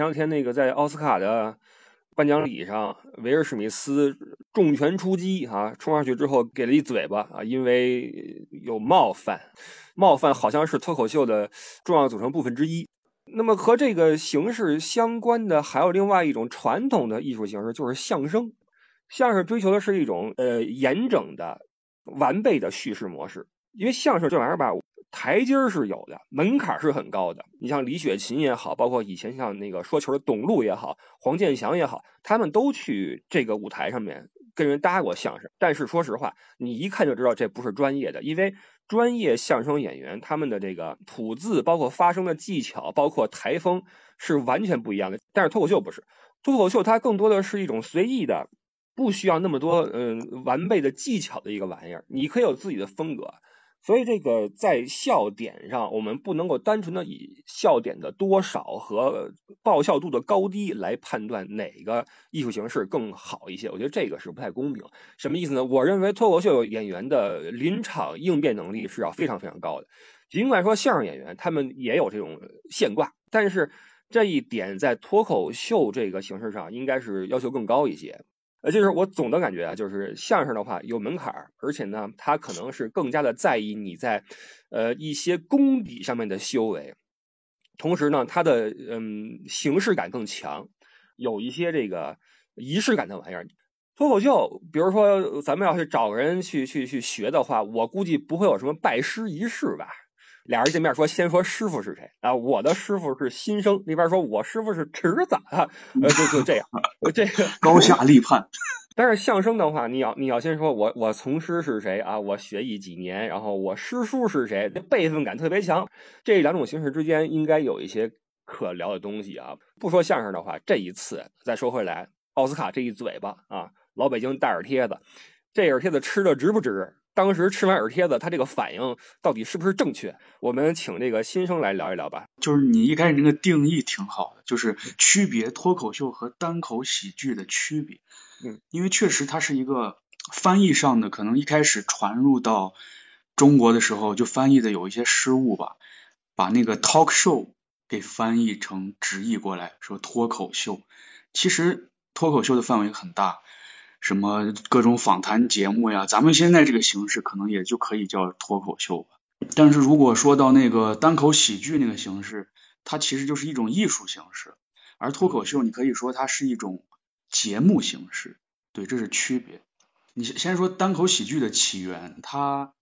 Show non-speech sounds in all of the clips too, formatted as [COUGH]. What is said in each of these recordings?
前两天那个在奥斯卡的颁奖礼上，威尔史密斯重拳出击啊，冲上去之后给了一嘴巴啊，因为有冒犯，冒犯好像是脱口秀的重要组成部分之一。那么和这个形式相关的还有另外一种传统的艺术形式，就是相声。相声追求的是一种呃严整的、完备的叙事模式，因为相声这玩意儿吧，台阶儿是有的，门槛是很高的。你像李雪琴也好，包括以前像那个说球的董路也好，黄健翔也好，他们都去这个舞台上面跟人搭过相声。但是说实话，你一看就知道这不是专业的，因为专业相声演员他们的这个吐字，包括发声的技巧，包括台风是完全不一样的。但是脱口秀不是，脱口秀它更多的是一种随意的。不需要那么多嗯完备的技巧的一个玩意儿，你可以有自己的风格。所以这个在笑点上，我们不能够单纯的以笑点的多少和爆笑度的高低来判断哪个艺术形式更好一些。我觉得这个是不太公平。什么意思呢？我认为脱口秀演员的临场应变能力是要非常非常高的。尽管说相声演员他们也有这种现挂，但是这一点在脱口秀这个形式上应该是要求更高一些。呃，就是我总的感觉啊，就是相声的话有门槛儿，而且呢，它可能是更加的在意你在，呃，一些功底上面的修为，同时呢，它的嗯形式感更强，有一些这个仪式感的玩意儿。脱口秀，比如说咱们要去找个人去去去学的话，我估计不会有什么拜师仪式吧。俩人见面说，先说师傅是谁啊？我的师傅是新生，那边说我师傅是侄子啊，呃，就就这样，这个 [LAUGHS] 高下立判。[LAUGHS] 但是相声的话，你要你要先说我我从师是谁啊？我学艺几年？然后我师叔是谁？这辈分感特别强。这两种形式之间应该有一些可聊的东西啊。不说相声的话，这一次再说回来，奥斯卡这一嘴巴啊，老北京大耳贴子，这耳贴子吃的值不值？当时吃完耳贴子，他这个反应到底是不是正确？我们请这个新生来聊一聊吧。就是你一开始那个定义挺好的，就是区别脱口秀和单口喜剧的区别。嗯，因为确实它是一个翻译上的，可能一开始传入到中国的时候就翻译的有一些失误吧，把那个 talk show 给翻译成直译过来说脱口秀。其实脱口秀的范围很大。什么各种访谈节目呀？咱们现在这个形式可能也就可以叫脱口秀吧。但是如果说到那个单口喜剧那个形式，它其实就是一种艺术形式，而脱口秀你可以说它是一种节目形式。对，这是区别。你先说单口喜剧的起源，它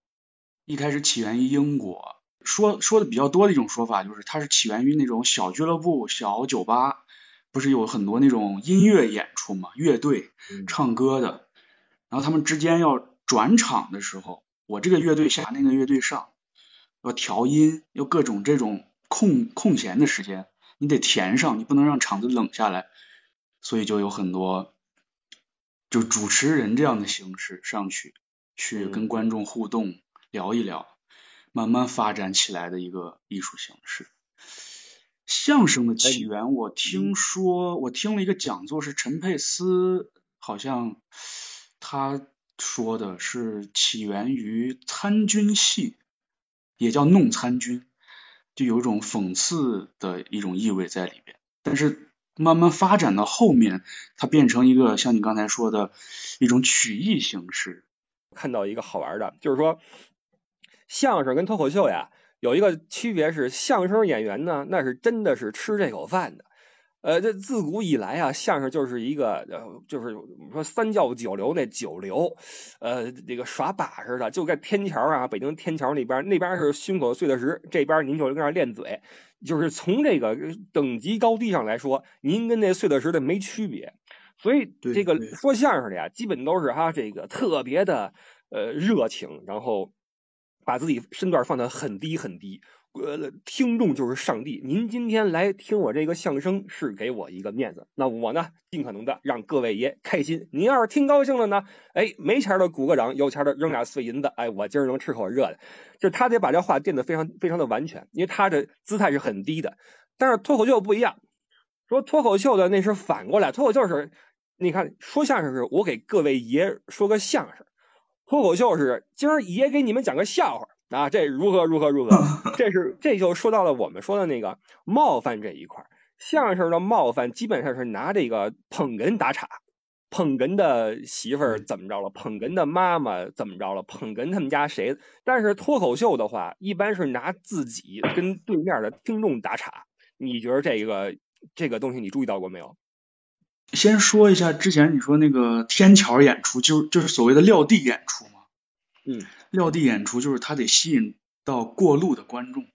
一开始起源于英国，说说的比较多的一种说法就是它是起源于那种小俱乐部、小酒吧。不是有很多那种音乐演出嘛，乐队唱歌的，然后他们之间要转场的时候，我这个乐队下那个乐队上，要调音，要各种这种空空闲的时间，你得填上，你不能让场子冷下来，所以就有很多就主持人这样的形式上去，去跟观众互动聊一聊，慢慢发展起来的一个艺术形式。相声的起源，我听说，我听了一个讲座，是陈佩斯，好像他说的是起源于参军戏，也叫弄参军，就有一种讽刺的一种意味在里边。但是慢慢发展到后面，它变成一个像你刚才说的一种曲艺形式。看到一个好玩的，就是说相声跟脱口秀呀。有一个区别是，相声演员呢，那是真的是吃这口饭的。呃，这自古以来啊，相声就是一个，呃，就是说三教九流那九流，呃，这个耍把式的，就在天桥啊，北京天桥那边，那边是胸口碎的石，这边您就跟那练嘴，就是从这个等级高低上来说，您跟那碎的石的没区别。所以这个说相声的呀，基本都是哈这个特别的呃热情，然后。把自己身段放得很低很低，呃，听众就是上帝。您今天来听我这个相声，是给我一个面子。那我呢，尽可能的让各位爷开心。您要是听高兴了呢，哎，没钱的鼓个掌，有钱的扔俩碎银子。哎，我今儿能吃口热的。就他得把这话垫得非常非常的完全，因为他的姿态是很低的。但是脱口秀不一样，说脱口秀的那是反过来，脱口秀是，你看说相声是我给各位爷说个相声。脱口秀是今儿爷给你们讲个笑话啊，这如何如何如何？[LAUGHS] 这是这就说到了我们说的那个冒犯这一块相声的冒犯基本上是拿这个捧哏打岔，捧哏的媳妇儿怎么着了，捧哏的妈妈怎么着了，捧哏他们家谁？但是脱口秀的话，一般是拿自己跟对面的听众打岔。你觉得这个这个东西你注意到过没有？先说一下之前你说那个天桥演出，就就是所谓的撂地演出嘛。嗯，撂地演出就是他得吸引到过路的观众。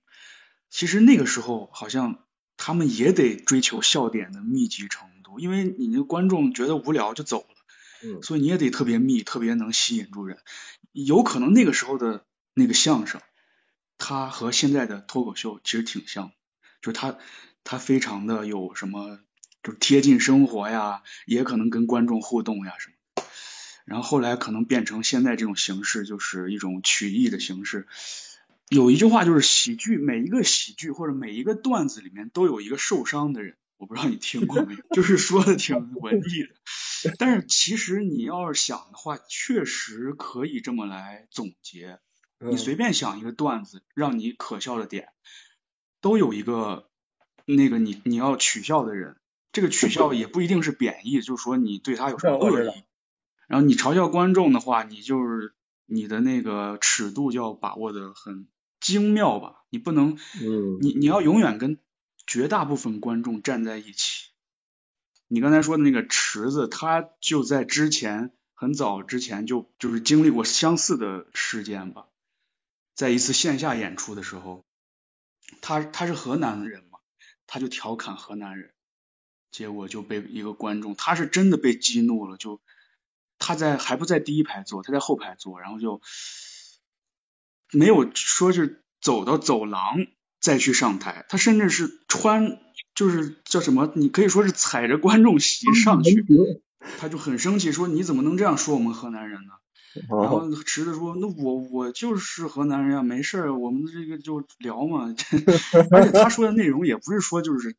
其实那个时候好像他们也得追求笑点的密集程度，因为你那观众觉得无聊就走了，嗯，所以你也得特别密，特别能吸引住人。有可能那个时候的那个相声，它和现在的脱口秀其实挺像，就是它它非常的有什么，就贴近生活呀，也可能跟观众互动呀什么。然后后来可能变成现在这种形式，就是一种曲艺的形式。有一句话就是喜剧，每一个喜剧或者每一个段子里面都有一个受伤的人，我不知道你听过没有，就是说的挺文艺的。但是其实你要是想的话，确实可以这么来总结。你随便想一个段子，让你可笑的点，都有一个那个你你要取笑的人。这个取笑也不一定是贬义，就是说你对他有什么恶意。然后你嘲笑观众的话，你就是你的那个尺度就要把握的很。精妙吧，你不能，嗯，你你要永远跟绝大部分观众站在一起。你刚才说的那个池子，他就在之前很早之前就就是经历过相似的事件吧，在一次线下演出的时候，他他是河南人嘛，他就调侃河南人，结果就被一个观众，他是真的被激怒了，就他在还不在第一排坐，他在后排坐，然后就。没有说是走到走廊再去上台，他甚至是穿就是叫什么？你可以说是踩着观众席上去，[LAUGHS] 他就很生气，说你怎么能这样说我们河南人呢？然后池子说，那我我就是河南人啊，没事儿，我们这个就聊嘛。[LAUGHS] 而且他说的内容也不是说就是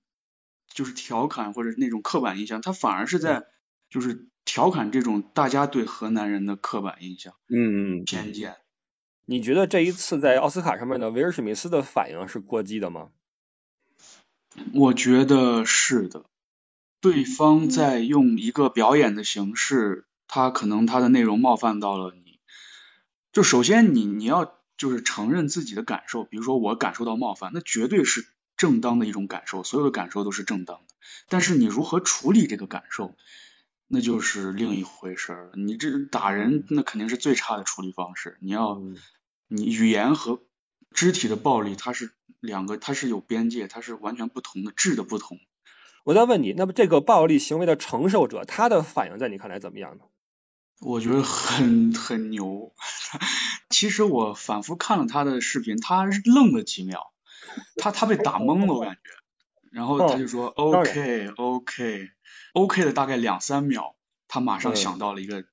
就是调侃或者那种刻板印象，他反而是在就是调侃这种大家对河南人的刻板印象，嗯嗯，偏见。你觉得这一次在奥斯卡上面的威尔史密斯的反应是过激的吗？我觉得是的，对方在用一个表演的形式，他可能他的内容冒犯到了你。就首先你你要就是承认自己的感受，比如说我感受到冒犯，那绝对是正当的一种感受，所有的感受都是正当的。但是你如何处理这个感受，那就是另一回事儿。你这打人，那肯定是最差的处理方式。你要。你语言和肢体的暴力，它是两个，它是有边界，它是完全不同的质的不同。我再问你，那么这个暴力行为的承受者，他的反应在你看来怎么样呢？我觉得很很牛。[LAUGHS] 其实我反复看了他的视频，他愣了几秒，[LAUGHS] 他他被打懵了，我感觉。然后他就说 OK OK OK 的大概两三秒，他马上想到了一个。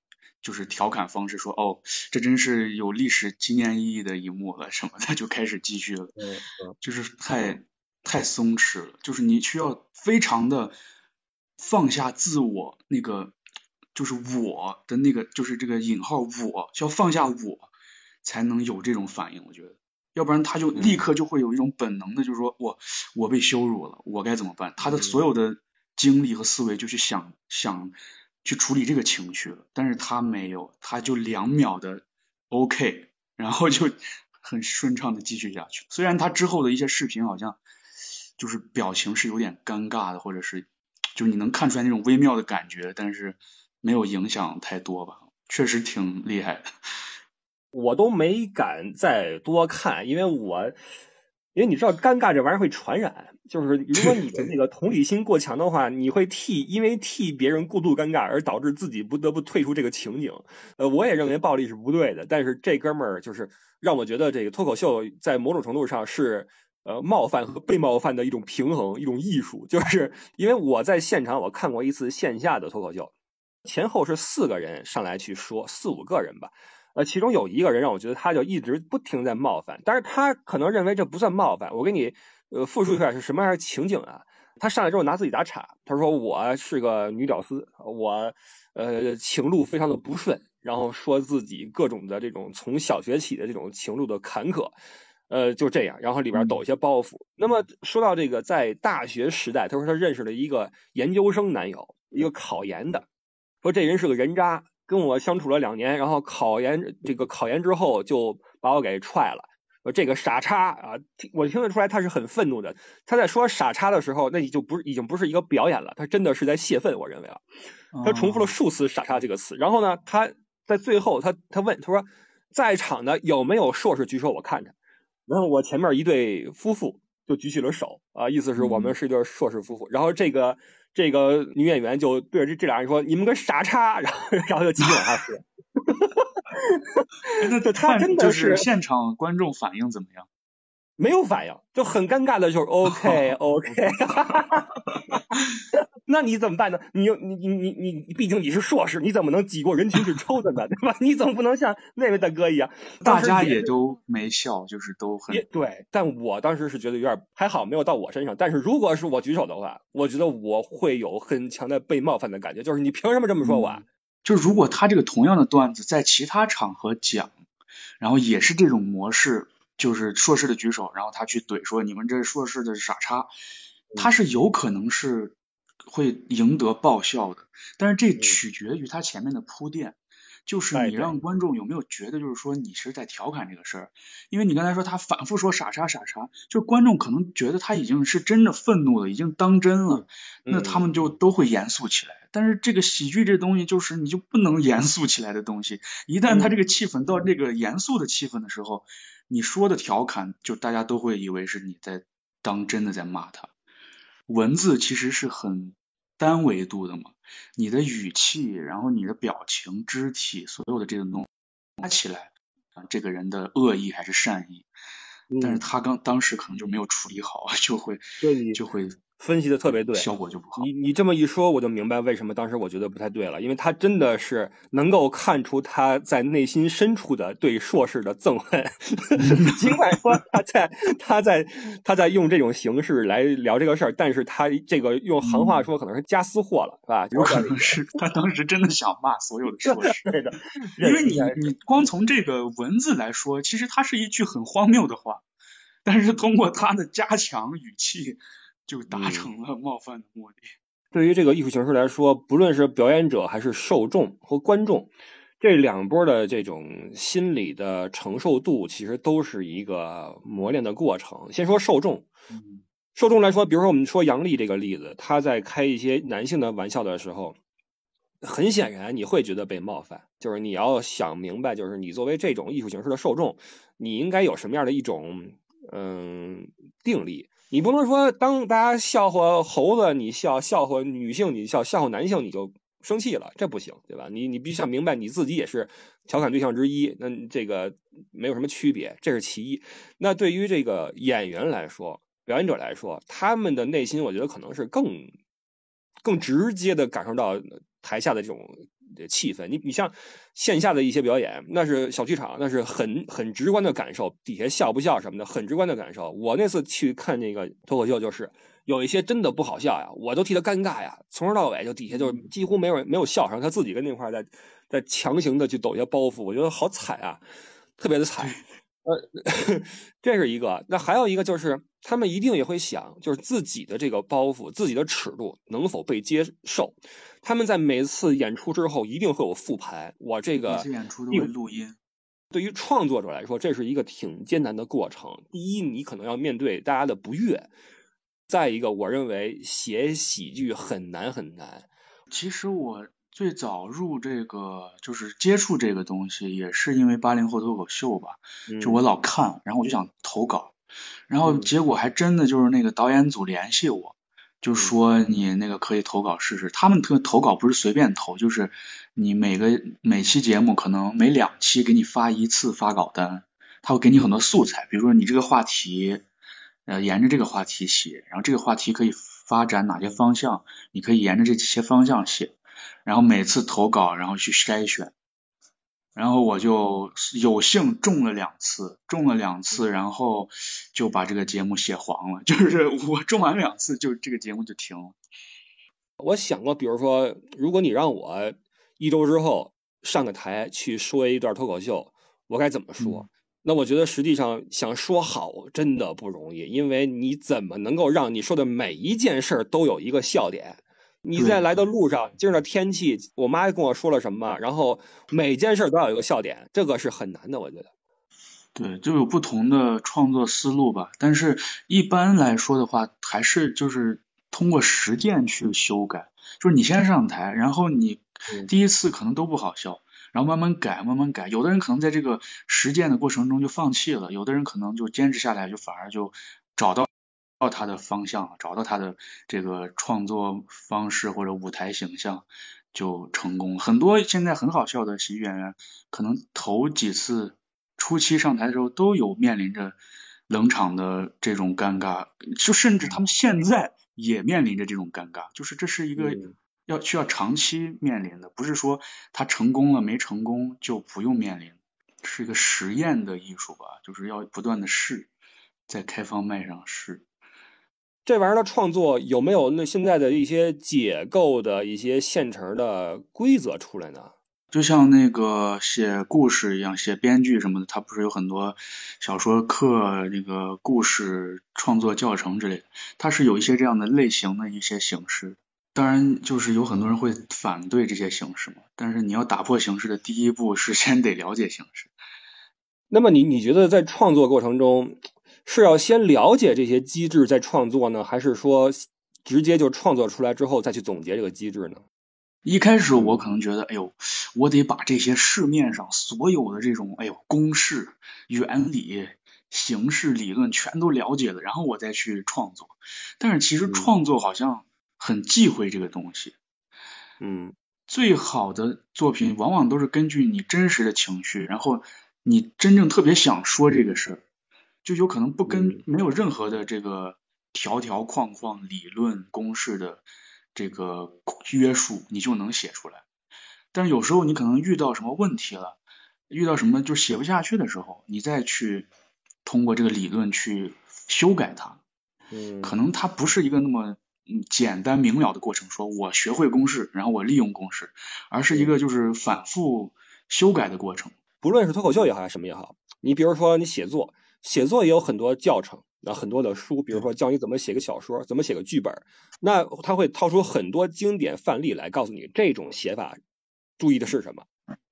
就是调侃方式说哦，这真是有历史纪念意义的一幕了什么的，就开始继续了。就是太太松弛了，就是你需要非常的放下自我那个，就是我的那个，就是这个引号我，需要放下我才能有这种反应。我觉得，要不然他就立刻就会有一种本能的，就是说我我被羞辱了，我该怎么办？他的所有的精力和思维就去想想。去处理这个情绪了，但是他没有，他就两秒的 OK，然后就很顺畅的继续下去。虽然他之后的一些视频好像就是表情是有点尴尬的，或者是就是你能看出来那种微妙的感觉，但是没有影响太多吧，确实挺厉害的。我都没敢再多看，因为我。因为你知道，尴尬这玩意儿会传染。就是如果你的那个同理心过强的话，你会替因为替别人过度尴尬而导致自己不得不退出这个情景。呃，我也认为暴力是不对的，但是这哥们儿就是让我觉得这个脱口秀在某种程度上是呃冒犯和被冒犯的一种平衡，一种艺术。就是因为我在现场我看过一次线下的脱口秀，前后是四个人上来去说，四五个人吧。呃，其中有一个人让我觉得他就一直不停在冒犯，但是他可能认为这不算冒犯。我给你呃复述一下是什么样的情景啊？他上来之后拿自己打岔，他说我是个女屌丝，我呃情路非常的不顺，然后说自己各种的这种从小学起的这种情路的坎坷。呃，就这样，然后里边抖一些包袱。那么说到这个，在大学时代，他说他认识了一个研究生男友，一个考研的，说这人是个人渣，跟我相处了两年，然后考研这个考研之后就把我给踹了。这个傻叉啊，我听得出来他是很愤怒的。他在说傻叉的时候，那你就不是已经不是一个表演了，他真的是在泄愤。我认为啊，他重复了数次“傻叉”这个词。然后呢，他在最后他他问他说，在场的有没有硕士举手？我看看。然后我前面一对夫妇就举起了手啊，意思是我们是一对硕士夫妇。然后这个这个女演员就对着这这俩人说：“你们个傻叉！”然后然后就继续往下说。那 [LAUGHS] 他真的是现场观众反应怎么样？没有反应，就很尴尬的，就是 [LAUGHS] OK OK。[LAUGHS] 那你怎么办呢？你你你你你，毕竟你是硕士，你怎么能挤过人群去抽他呢？[LAUGHS] 对吧？你总不能像那位大哥一样。大家也都没笑，就是都很对。但我当时是觉得有点还好，没有到我身上。但是如果是我举手的话，我觉得我会有很强的被冒犯的感觉，就是你凭什么这么说我？啊？就如果他这个同样的段子在其他场合讲，然后也是这种模式，就是硕士的举手，然后他去怼说你们这硕士的傻叉，他是有可能是会赢得爆笑的，但是这取决于他前面的铺垫。就是你让观众有没有觉得，就是说你是在调侃这个事儿，因为你刚才说他反复说傻叉傻叉，就是观众可能觉得他已经是真的愤怒了，已经当真了，那他们就都会严肃起来。但是这个喜剧这东西就是你就不能严肃起来的东西，一旦他这个气氛到这个严肃的气氛的时候，你说的调侃就大家都会以为是你在当真的在骂他。文字其实是很。单维度的嘛，你的语气，然后你的表情、肢体，所有的这个东加起来，啊，这个人的恶意还是善意，但是他刚当时可能就没有处理好，[LAUGHS] 就会就会。分析的特别对，效果就不好。你你这么一说，我就明白为什么当时我觉得不太对了，因为他真的是能够看出他在内心深处的对硕士的憎恨。[LAUGHS] 尽管说他在他在他在用这种形式来聊这个事儿，但是他这个用行话说可能是加私货了，是吧？有可能是他当时真的想骂所有的硕士。对的，[LAUGHS] 因为你你光从这个文字来说，其实它是一句很荒谬的话，但是通过他的加强语气。就达成了冒犯的目的。对于这个艺术形式来说，不论是表演者还是受众和观众，这两波的这种心理的承受度，其实都是一个磨练的过程。先说受众，受众来说，比如说我们说杨笠这个例子，他在开一些男性的玩笑的时候，很显然你会觉得被冒犯。就是你要想明白，就是你作为这种艺术形式的受众，你应该有什么样的一种嗯定力。你不能说当大家笑话猴子，你笑；笑话女性，你笑；笑话男性，你就生气了，这不行，对吧？你你必须想明白，你自己也是调侃对象之一，那这个没有什么区别，这是其一。那对于这个演员来说，表演者来说，他们的内心，我觉得可能是更更直接的感受到台下的这种。的气氛，你你像线下的一些表演，那是小剧场，那是很很直观的感受，底下笑不笑什么的，很直观的感受。我那次去看那个脱口秀，就是有一些真的不好笑呀，我都替他尴尬呀，从头到尾就底下就几乎没有没有笑声，他自己跟那块在在强行的去抖一些包袱，我觉得好惨啊，特别的惨。呃，[LAUGHS] 这是一个，那还有一个就是他们一定也会想，就是自己的这个包袱，自己的尺度能否被接受。他们在每次演出之后一定会有复盘。我这个每次演出都会录音。对于创作者来说，这是一个挺艰难的过程。第一，你可能要面对大家的不悦；再一个，我认为写喜剧很难很难。其实我最早入这个就是接触这个东西，也是因为八零后脱口秀吧。就我老看，然后我就想投稿，然后结果还真的就是那个导演组联系我。就说你那个可以投稿试试，他们特投稿不是随便投，就是你每个每期节目可能每两期给你发一次发稿单，他会给你很多素材，比如说你这个话题，呃，沿着这个话题写，然后这个话题可以发展哪些方向，你可以沿着这些方向写，然后每次投稿然后去筛选。然后我就有幸中了两次，中了两次，然后就把这个节目写黄了。[LAUGHS] 就是我中完两次，就这个节目就停了。我想过，比如说，如果你让我一周之后上个台去说一段脱口秀，我该怎么说？那我觉得实际上想说好真的不容易，因为你怎么能够让你说的每一件事儿都有一个笑点？你在来的路上，今儿的天气，我妈跟我说了什么，然后每件事都要有一个笑点，这个是很难的，我觉得。对，就有不同的创作思路吧，但是一般来说的话，还是就是通过实践去修改。就是你先上台，然后你第一次可能都不好笑，然后慢慢改，慢慢改。有的人可能在这个实践的过程中就放弃了，有的人可能就坚持下来，就反而就找到到他的方向，找到他的这个创作方式或者舞台形象就成功。很多现在很好笑的喜剧演员，可能头几次。初期上台的时候都有面临着冷场的这种尴尬，就甚至他们现在也面临着这种尴尬，就是这是一个要需要长期面临的，不是说他成功了没成功就不用面临，是一个实验的艺术吧，就是要不断的试，在开放麦上试。这玩意儿的创作有没有那现在的一些解构的一些现成的规则出来呢？就像那个写故事一样，写编剧什么的，它不是有很多小说课、那个故事创作教程之类的，它是有一些这样的类型的一些形式。当然，就是有很多人会反对这些形式嘛。但是你要打破形式的第一步是先得了解形式。那么你你觉得在创作过程中是要先了解这些机制再创作呢，还是说直接就创作出来之后再去总结这个机制呢？一开始我可能觉得，哎呦，我得把这些市面上所有的这种，哎呦，公式、原理、形式、理论全都了解了，然后我再去创作。但是其实创作好像很忌讳这个东西。嗯，最好的作品往往都是根据你真实的情绪，然后你真正特别想说这个事儿，就有可能不跟没有任何的这个条条框框、理论公式的。这个约束你就能写出来，但是有时候你可能遇到什么问题了，遇到什么就写不下去的时候，你再去通过这个理论去修改它，嗯，可能它不是一个那么简单明了的过程，说我学会公式，然后我利用公式，而是一个就是反复修改的过程。不论是脱口秀也好，什么也好，你比如说你写作，写作也有很多教程。那很多的书，比如说教你怎么写个小说，怎么写个剧本，那他会掏出很多经典范例来告诉你这种写法注意的是什么，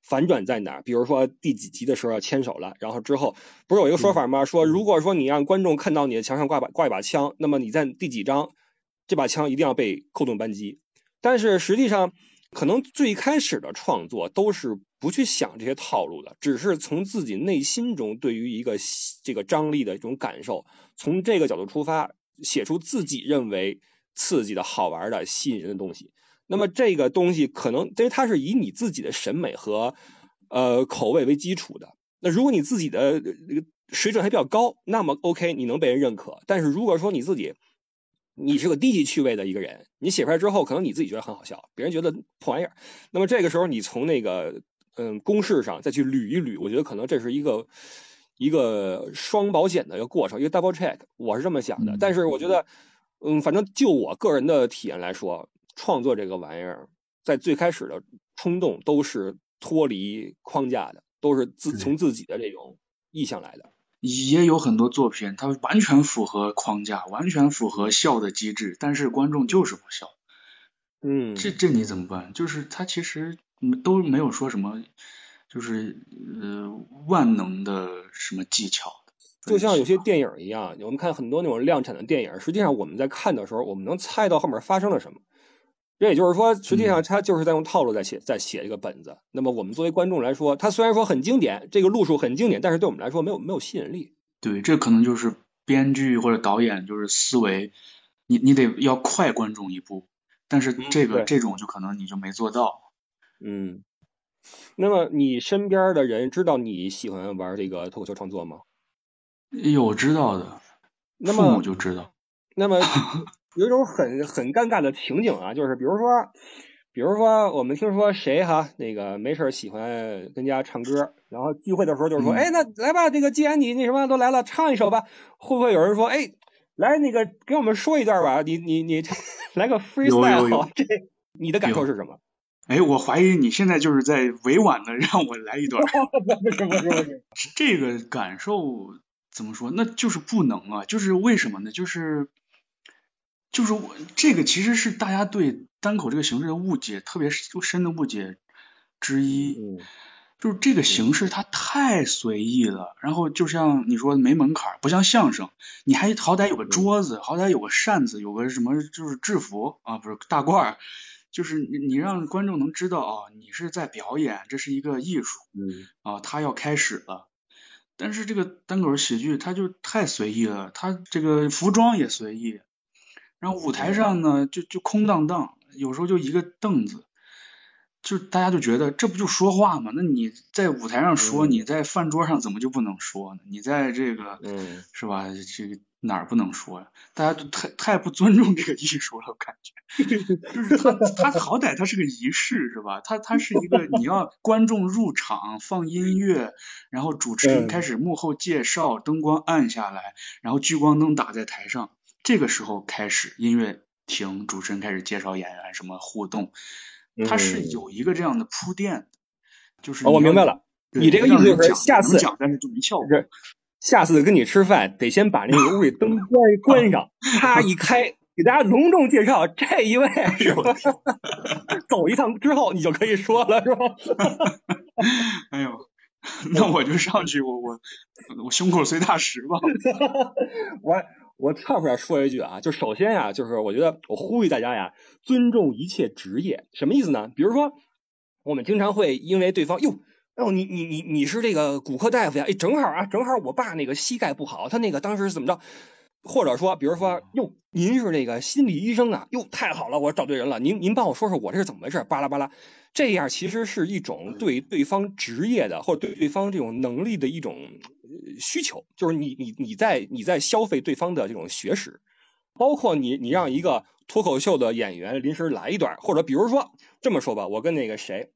反转在哪儿。比如说第几集的时候要牵手了，然后之后不是有一个说法吗？说如果说你让观众看到你的墙上挂把挂一把枪，那么你在第几章这把枪一定要被扣动扳机。但是实际上。可能最开始的创作都是不去想这些套路的，只是从自己内心中对于一个这个张力的一种感受，从这个角度出发，写出自己认为刺激的好玩的、吸引人的东西。那么这个东西可能，因为它是以你自己的审美和呃口味为基础的。那如果你自己的水准还比较高，那么 OK，你能被人认可。但是如果说你自己，你是个低级趣味的一个人，你写出来之后，可能你自己觉得很好笑，别人觉得破玩意儿。那么这个时候，你从那个嗯公式上再去捋一捋，我觉得可能这是一个一个双保险的一个过程，一个 double check，我是这么想的。但是我觉得，嗯，反正就我个人的体验来说，创作这个玩意儿，在最开始的冲动都是脱离框架的，都是自从自己的这种意向来的。也有很多作品，它完全符合框架，完全符合笑的机制，但是观众就是不笑。嗯，这这你怎么办？就是它其实都没有说什么，就是呃万能的什么技巧。就像有些电影一样，我们看很多那种量产的电影，实际上我们在看的时候，我们能猜到后面发生了什么。这也就是说，实际上他就是在用套路在写，在写这个本子。那么我们作为观众来说，他虽然说很经典，这个路数很经典，但是对我们来说没有没有吸引力。对，这可能就是编剧或者导演就是思维，你你得要快观众一步，但是这个这种就可能你就没做到。嗯，那么你身边的人知道你喜欢玩这个脱口秀创作吗？有知道的，那父母就知道。[LAUGHS] 那么。[LAUGHS] 有一种很很尴尬的情景啊，就是比如说，比如说我们听说谁哈那个没事喜欢跟家唱歌，然后聚会的时候就是说，哎，那来吧，这个既然你那什么都来了，唱一首吧。会不会有人说，哎，来那个给我们说一段吧？你你你 [LAUGHS] 来个 freestyle，这你的感受是什么？哎，我怀疑你现在就是在委婉的 [LAUGHS] 让我来一段。[LAUGHS] 这个感受怎么说？那就是不能啊，就是为什么呢？就是就是我这个其实是大家对单口这个形式的误解，特别深的误解之一。嗯就是这个形式它太随意了，然后就像你说的没门槛儿，不像相声，你还好歹有个桌子，好歹有个扇子，有个什么就是制服啊，不是大褂儿，就是你你让观众能知道啊，你是在表演，这是一个艺术嗯啊，它要开始了。但是这个单口喜剧它就太随意了，它这个服装也随意，然后舞台上呢就就空荡荡，有时候就一个凳子。就大家就觉得这不就说话吗？那你在舞台上说，嗯你在饭桌上怎么就不能说呢？你在这个嗯是吧？这个哪儿不能说呀？大家都太太不尊重这个艺术了，我感觉。就是他 [LAUGHS] 他好歹他是个仪式是吧？他他是一个你要观众入场放音乐，然后主持人嗯开始幕后介绍，灯光暗下来，然后聚光灯打在台上，这个时候开始音乐停，主持人开始介绍演员什么互动。它是嗯有一个这样的铺垫的，就是哦我明白了你这个意思就是下次讲，但是就没效果。是下次跟你吃饭得先把那个屋里灯关 [LAUGHS] 关上，啪一开，给大家隆重介绍这一位是吧？走一趟之后你就可以说了是吧？[LAUGHS] 哎呦，那我就上去，我我我胸口碎大石吧。[LAUGHS] 我我跳出来说一句啊，就首先呀、就是我觉得我呼吁大家呀，尊重一切职业，什么意思呢？比如说，我们经常会因为对方哟。哦，你你你你是这个骨科大夫呀？哎，正好啊，正好我爸那个膝盖不好，他那个当时是怎么着？或者说，比如说，哟，您是这个心理医生啊？哟，太好了，我找对人了。您您帮我说说我这是怎么回事？巴拉巴拉，这样其实是一种对对方职业的或者对对方这种能力的一种呃需求，就是你你你在你在消费对方的这种学识，包括你你让一个脱口秀的演员临时来一段，或者比如说这么说吧，我跟那个谁，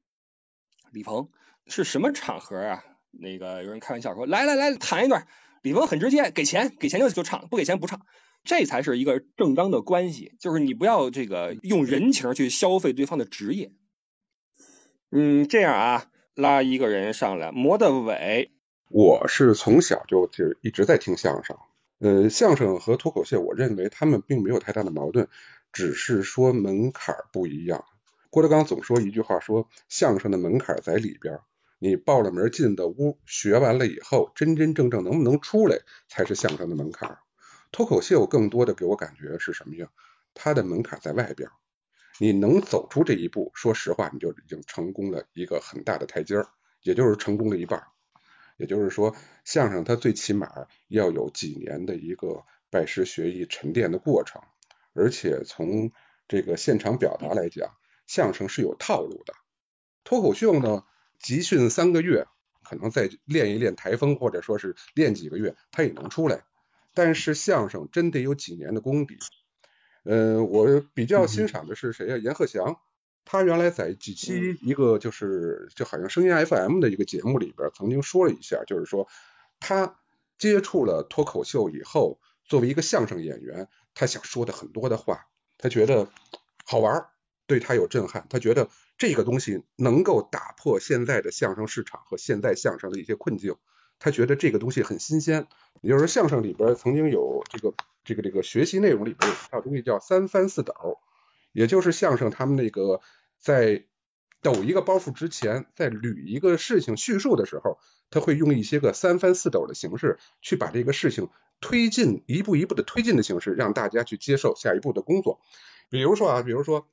李鹏是什么场合啊？那个有人开玩笑说，来来来，谈一段。李鹏很直接，给钱，给钱就就唱，不给钱不唱，这才是一个正当的关系。就是你不要这个用人情去消费对方的职业。嗯，这样啊，拉一个人上来，磨的尾，我是从小就就一直在听相声，呃，相声和脱口秀，我认为他们并没有太大的矛盾，只是说门槛不一样。郭德纲总说一句话，说相声的门槛在里边，你报了门进的屋，学完了以后，真真正正能不能出来，才是相声的门槛。脱口秀更多的给我感觉是什么呀？它的门槛在外边，你能走出这一步，说实话，你就已经成功了一个很大的台阶，也就是成功了一半。也就是说，相声它最起码要有几年的一个拜师学艺、沉淀的过程，而且从这个现场表达来讲，相声是有套路的。脱口秀呢，集训三个月，可能再练一练台风，或者说是练几个月，它也能出来。但是相声真得有几年的功底。呃，我比较欣赏的是谁呀、阎鹤祥，他原来在几期一个就是就好像声音 FM 的一个节目里边曾经说了一下，就是说他接触了脱口秀以后，作为一个相声演员，他想说的很多的话，他觉得好玩儿，对他有震撼，他觉得这个东西能够打破现在的相声市场和现在相声的一些困境，他觉得这个东西很新鲜。也就是说，相声里边曾经有这个这个这个学习内容里边有一套东西叫三翻四抖，也就是相声他们那个在抖一个包袱之前，在捋一个事情叙述的时候，他会用一些个三翻四抖的形式去把这个事情推进一步一步的推进的形式，让大家去接受下一步的工作。比如说啊，比如说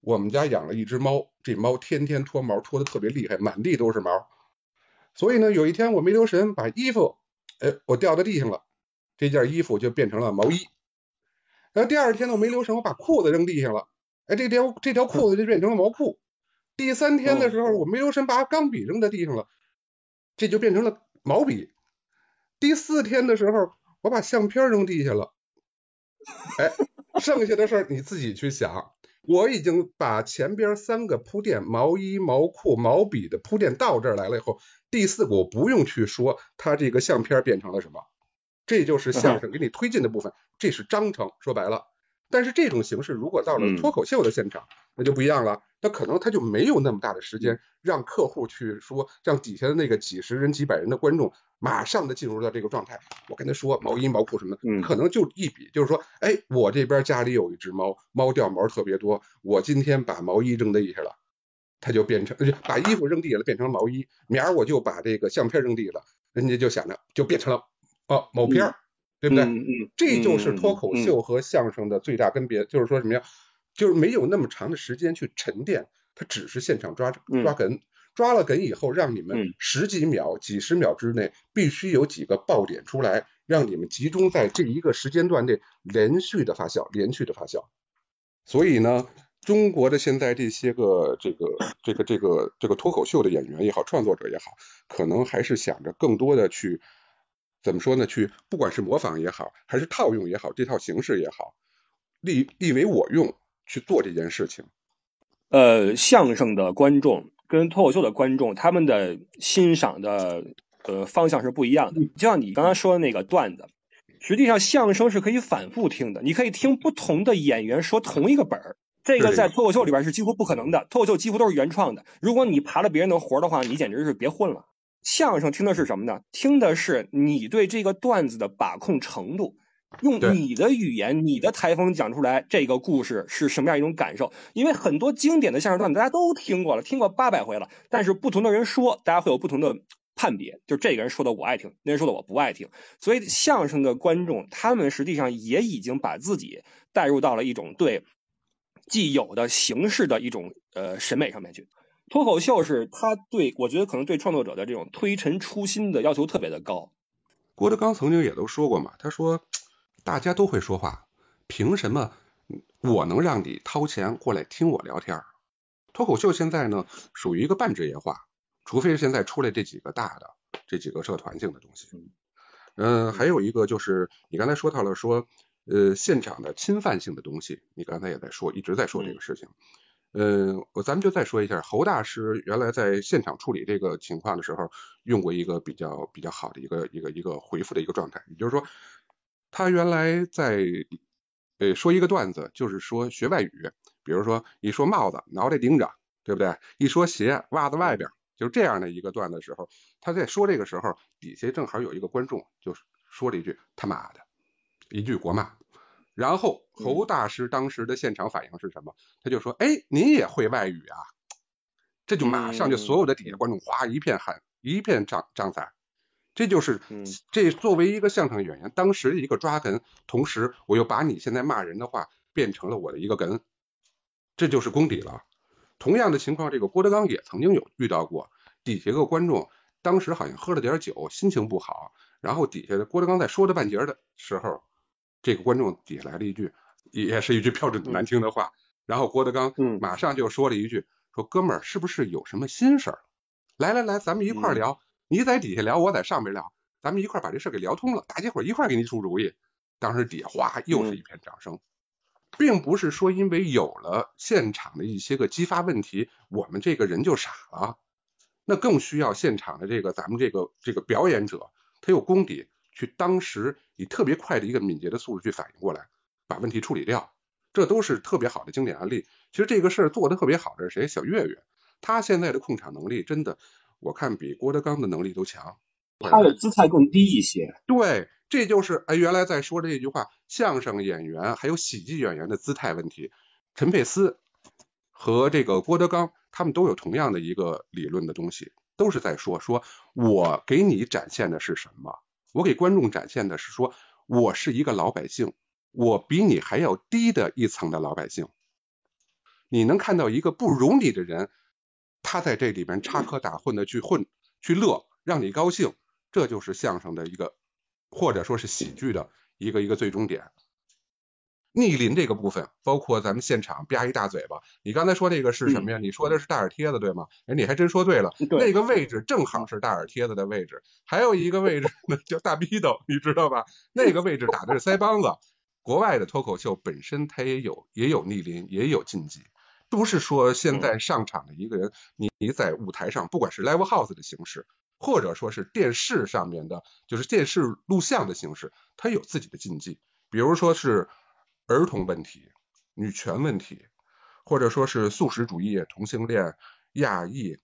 我们家养了一只猫，这猫天天脱毛，脱的特别厉害，满地都是毛。所以呢，有一天我没留神把衣服，哎，我掉到地上了，这件衣服就变成了毛衣。然后第二天呢，我没留神，我把裤子扔地上了，哎，这条这条裤子就变成了毛裤。第三天的时候，我没留神把钢笔扔在地上了，这就变成了毛笔。第四天的时候，我把相片扔地下了，哎，剩下的事儿你自己去想。我已经把前边三个铺垫毛衣、毛裤、毛笔的铺垫到这儿来了以后，第四个我不用去说它这个相片变成了什么，这就是相声给你推进的部分，这是章程。说白了，但是这种形式如果到了嗯脱口秀的现场，那就不一样了。那可能他就没有那么大的时间让客户去说，让底下的那个几十人、几百人的观众马上的进入到这个状态。我跟他说毛衣、毛裤什么的，嗯可能就一笔，就是说，哎，我这边家里有一只猫，猫掉毛特别多，我今天把毛衣扔地下了。它就变成，把衣服扔地下了，变成毛衣。明儿我就把这个相片扔地了，人家就想着就变成了哦某片儿，对不对？嗯嗯，这就是脱口秀和相声的最大分别，就是说什么呀？就是没有那么长的时间去沉淀，它只是现场抓嗯抓梗，抓了梗以后，让你们嗯十几秒、几十秒之内必须有几个爆点出来，让你们集中在这一个时间段内连续的发酵，连续的发酵。所以呢，中国的现在这些个这个这个这个这个脱口秀的演员也好，创作者也好，可能还是想着更多的去怎么说呢？去不管是模仿也好，还是套用也好，这套形式也好，立立为我用去做这件事情。呃，相声的观众跟脱口秀的观众，他们的欣赏的呃方向是不一样的。就像你刚才说的那个段子，实际上相声是可以反复听的，你可以听不同的演员说同一个本儿。这个在脱口秀里边是几乎不可能的，脱口秀几乎都是原创的。如果你爬了别人的活儿的话，你简直是别混了。相声听的是什么呢？听的是你对这个段子的把控程度，用你的语言、你的台风讲出来这个故事是什么样一种感受。因为很多经典的相声段子大家都听过了，听过八百回了，但是不同的人说，大家会有不同的判别。就这个人说的我爱听，那人说的我不爱听。所以相声的观众，他们实际上也已经把自己带入到了一种对既有的形式的一种呃审美上面去。脱口秀是他对我觉得可能对创作者的这种推陈出新的要求特别的高。郭德纲曾经也都说过嘛，他说大家都会说话，凭什么我能让你掏钱过来听我聊天儿？脱口秀现在呢属于一个半职业化，除非是现在出来这几个大的这几个社团性的东西。嗯、还有一个就是你刚才说到了说，呃，现场的侵犯性的东西，你刚才也在说，一直在说这个事情。嗯，我咱们就再说一下，侯大师原来在现场处理这个情况的时候，用过一个比较比较好的一个一个一个回复的一个状态，也就是说，他原来在呃说一个段子，就是说学外语，比如说一说帽子脑袋顶着，对不对？一说鞋袜子外边，就是这样的一个段子的时候，他在说这个时候，底下正好有一个观众就说了一句他妈的，一句国骂。然后侯大师当时的现场反应是什么？他就说：“哎，您也会外语啊？”这就马上就所有的底下观众哗一片喊，一片涨涨彩。这就是嗯这作为一个相声演员，当时的一个抓梗，同时我又把你现在骂人的话变成了我的一个梗，这就是功底了。同样的情况，这个郭德纲也曾经有遇到过，底下一个观众当时好像喝了点酒，心情不好，然后底下的郭德纲在说着半截的时候，这个观众底下来了一句，也是一句标准难听的话，然后郭德纲嗯马上就说了一句，说哥们儿是不是有什么心事儿？来来来，咱们一块儿聊，你在底下聊，我在上面聊，咱们一块儿把这事儿给聊通了，大家伙儿一块儿给你出主意。当时底下哗又是一片掌声。并不是说因为有了现场的一些个激发问题，我们这个人就傻了。那更需要现场的这个咱们这个这个表演者，他有功底，去当时以特别快的一个敏捷的速度去反应过来，把问题处理掉。这都是特别好的经典案例。其实这个事儿做得特别好的是谁？小岳岳，他现在的控场能力真的，我看比郭德纲的能力都强。他的姿态更低一些。对，这就是哎，原来在说的这句话，相声演员还有喜剧演员的姿态问题。陈佩斯和这个郭德纲，他们都有同样的一个理论的东西，都是在说，说我给你展现的是什么？我给观众展现的是说，我是一个老百姓，我比你还要低的一层的老百姓。你能看到一个不如你的人，他在这里边插科打诨的去混去乐，让你高兴，这就是相声的一个，或者说是喜剧的一个一个最终点。逆鳞这个部分，包括咱们现场吧一大嘴巴，你刚才说这个是什么呀？你说的是大耳贴子对吗？哎，你还真说对了，对那个位置正好是大耳贴子的位置，还有一个位置呢叫大逼斗，你知道吧？那个位置打的是腮帮子。国外的脱口秀本身它也有也有逆鳞，也有禁忌，不是说现在上场的一个人，你你在舞台上，不管是 live house 的形式，或者说是电视上面的，就是电视录像的形式，它有自己的禁忌。比如说是儿童问题、女权问题，或者说是素食主义、同性恋、亚裔，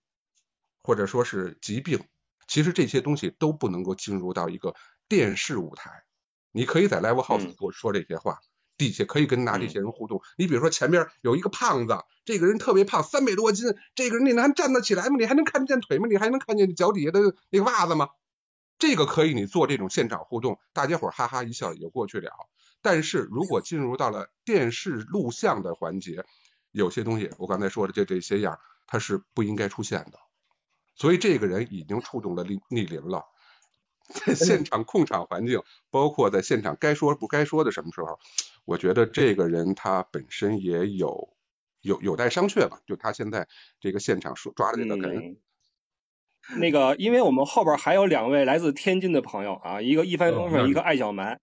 或者说是疾病，其实这些东西都不能够进入到一个电视舞台。你可以在 Live House 说说这些话，底下可以跟拿这些人互动。你比如说前面有一个胖子，这个人特别胖，三百多斤，这个人你能站得起来吗？你还能看得见腿吗？你还能看见脚底下的那个袜子吗？这个可以你做这种现场互动，大家伙哈哈一笑也就过去了。但是如果进入到了电视录像的环节，有些东西我刚才说的这这些样，它是不应该出现的。所以这个人已经触动了逆逆鳞了。在现场控场环境，包括在现场该说不该说的什么时候，我觉得这个人他本身也有有有待商榷吧。就他现在这个现场说抓的这个人，那个，因为我们后边还有两位来自天津的朋友啊，一个一帆风顺，一个艾小蛮。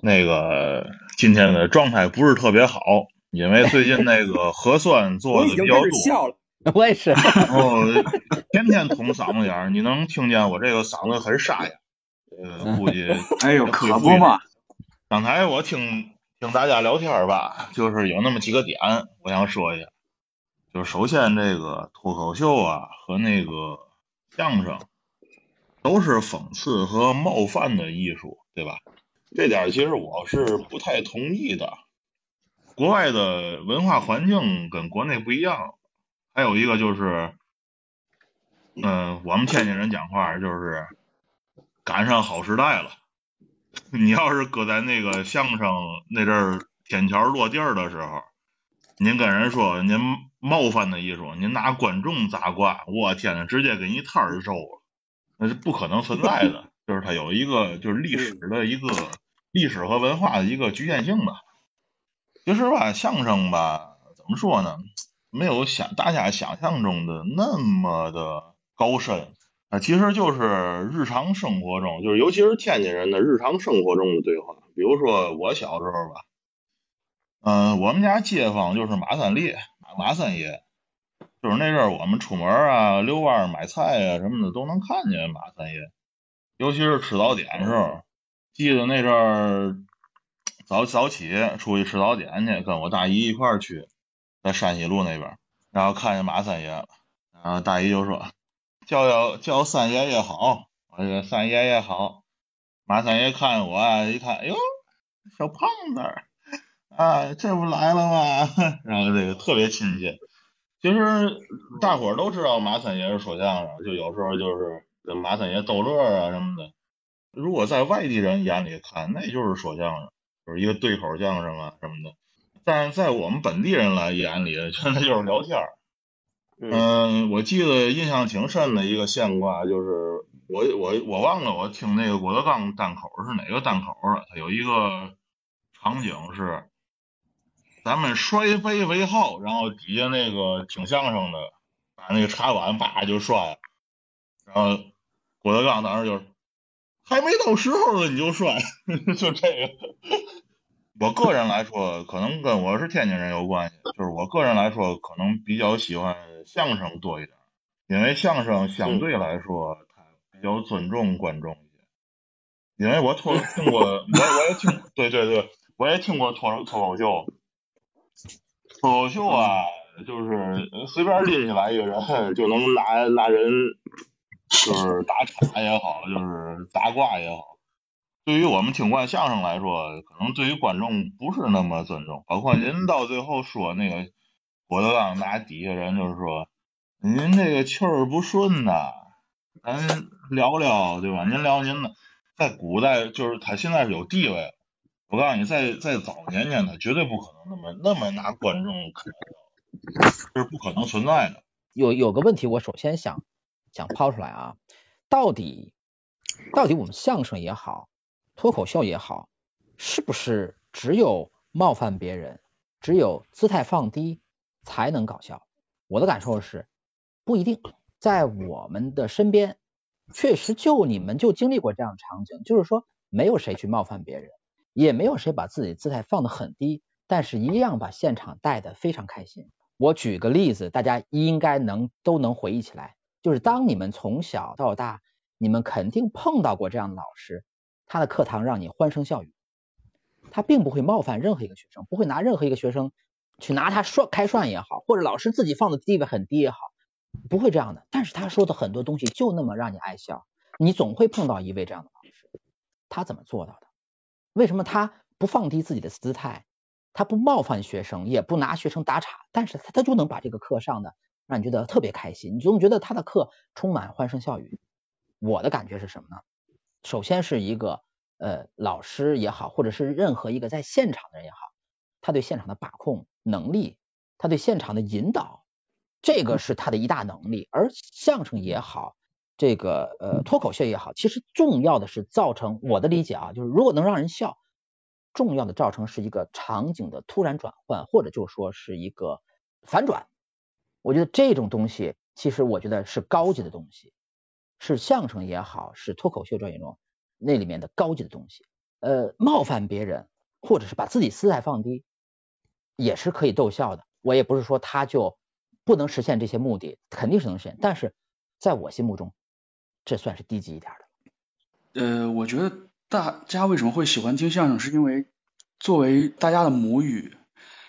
那个今天的状态不是特别好，因为最近那个核酸 [LAUGHS] 做的比较多。我也是。哦，天天捅嗓子眼儿，你能听见我这个嗓子很沙哑。呃，估计 [LAUGHS] 哎呦，可不嘛！刚才我听听大家聊天吧，就是有那么几个点，我想说一下。就是首先，这个脱口秀啊和那个相声都是讽刺和冒犯的艺术，对吧？这点其实我是不太同意的。国外的文化环境跟国内不一样，还有一个就是，嗯，我们天津人讲话就是。赶上好时代了，[LAUGHS] 你要是搁在那个相声那阵儿天桥落地儿的时候，您跟人说您冒犯的艺术，您拿观众砸挂，我天呐，直接给你摊儿收了，那是不可能存在的。就是它有一个就是历史的一个历史和文化的一个局限性吧。其实吧，相声吧，怎么说呢，没有想大家想象中的那么的高深。啊，其实就是日常生活中，就是尤其是天津人的日常生活中的对话。比如说我小时候吧，嗯，我们家街坊就是马三立、马三爷，就是那阵儿我们出门啊、遛弯、买菜啊什么的都能看见马三爷。尤其是吃早点时候，记得那阵儿早早起出去吃早点去，跟我大姨一块儿去，在山西路那边，然后看见马三爷了，然后大姨就说。叫叫叫三爷爷好，我说三爷爷好。马三爷看见我一看，哎呦，小胖子啊，这不来了吗？[LAUGHS] 然后这个特别亲切。其实大伙都知道马三爷是说相声，就有时候就是马三爷逗乐啊什么的。如果在外地人眼里看，那就是说相声，就是一个对口相声啊什么的。但是在我们本地人来眼里，真的就是聊天儿。嗯，我记得印象挺深的一个现挂，就是我我我忘了我听那个郭德纲单口是哪个单口了。他有一个场景是，咱们摔杯为号，然后底下那个听相声的把那个茶碗叭就摔，然后郭德纲当时就是还没到时候呢你就摔，[LAUGHS] 就这个。我个人来说，可能跟我是天津人有关系，就是我个人来说，可能比较喜欢相声多一点，因为相声相对来说，它比较尊重观众一些。因为我脱听过，我我也听，对对对，我也听过脱脱口秀。脱口秀啊，就是随便拎起来一个人，就能拿拿人，就是打岔也好，就是八卦也好。对于我们听惯相声来说，可能对于观众不是那么尊重。包括您到最后说那个郭德纲拿底下人就是说，您这个气儿不顺呐，咱聊聊对吧？您聊您的，在古代就是他现在是有地位。我告诉你，在在早年间，他绝对不可能那么那么拿观众开玩笑，这是不可能存在的。有有个问题，我首先想想抛出来啊，到底到底我们相声也好。脱口秀也好，是不是只有冒犯别人，只有姿态放低才能搞笑？我的感受是不一定。在我们的身边，确实就你们就经历过这样的场景，就是说没有谁去冒犯别人，也没有谁把自己姿态放得很低，但是一样把现场带得非常开心。我举个例子，大家应该能都能回忆起来，就是当你们从小到大，你们肯定碰到过这样的老师。他的课堂让你欢声笑语，他并不会冒犯任何一个学生，不会拿任何一个学生去拿他涮开涮也好，或者老师自己放的地位很低也好，不会这样的。但是他说的很多东西就那么让你爱笑，你总会碰到一位这样的老师，他怎么做到的？为什么他不放低自己的姿态，他不冒犯学生，也不拿学生打岔，但是他他就能把这个课上的让你觉得特别开心，你总觉得他的课充满欢声笑语。我的感觉是什么呢？首先是一个呃老师也好，或者是任何一个在现场的人也好，他对现场的把控能力，他对现场的引导，这个是他的一大能力。而相声也好，这个呃脱口秀也好，其实重要的是造成我的理解啊，就是如果能让人笑，重要的造成是一个场景的突然转换，或者就说是一个反转。我觉得这种东西，其实我觉得是高级的东西。是相声也好，是脱口秀专业中那里面的高级的东西。呃，冒犯别人，或者是把自己姿态放低，也是可以逗笑的。我也不是说他就不能实现这些目的，肯定是能实现。但是在我心目中，这算是低级一点的。呃，我觉得大家为什么会喜欢听相声，是因为作为大家的母语，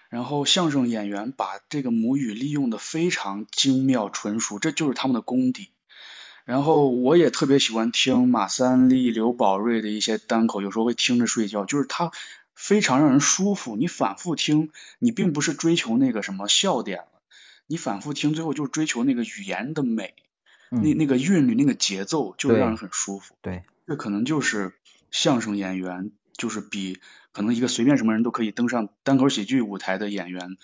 然后相声演员把这个母语利用的非常精妙纯熟，这就是他们的功底。然后我也特别喜欢听马三立、刘宝瑞的一些单口，有时候会听着睡觉，就是他非常让人舒服。你反复听，你并不是追求那个什么笑点了，你反复听，最后就是追求那个语言的美，那那个韵律、那个节奏，就让人很舒服。对，这可能就是相声演员，就是比可能一个随便什么人都可以登上单口喜剧舞台的演员，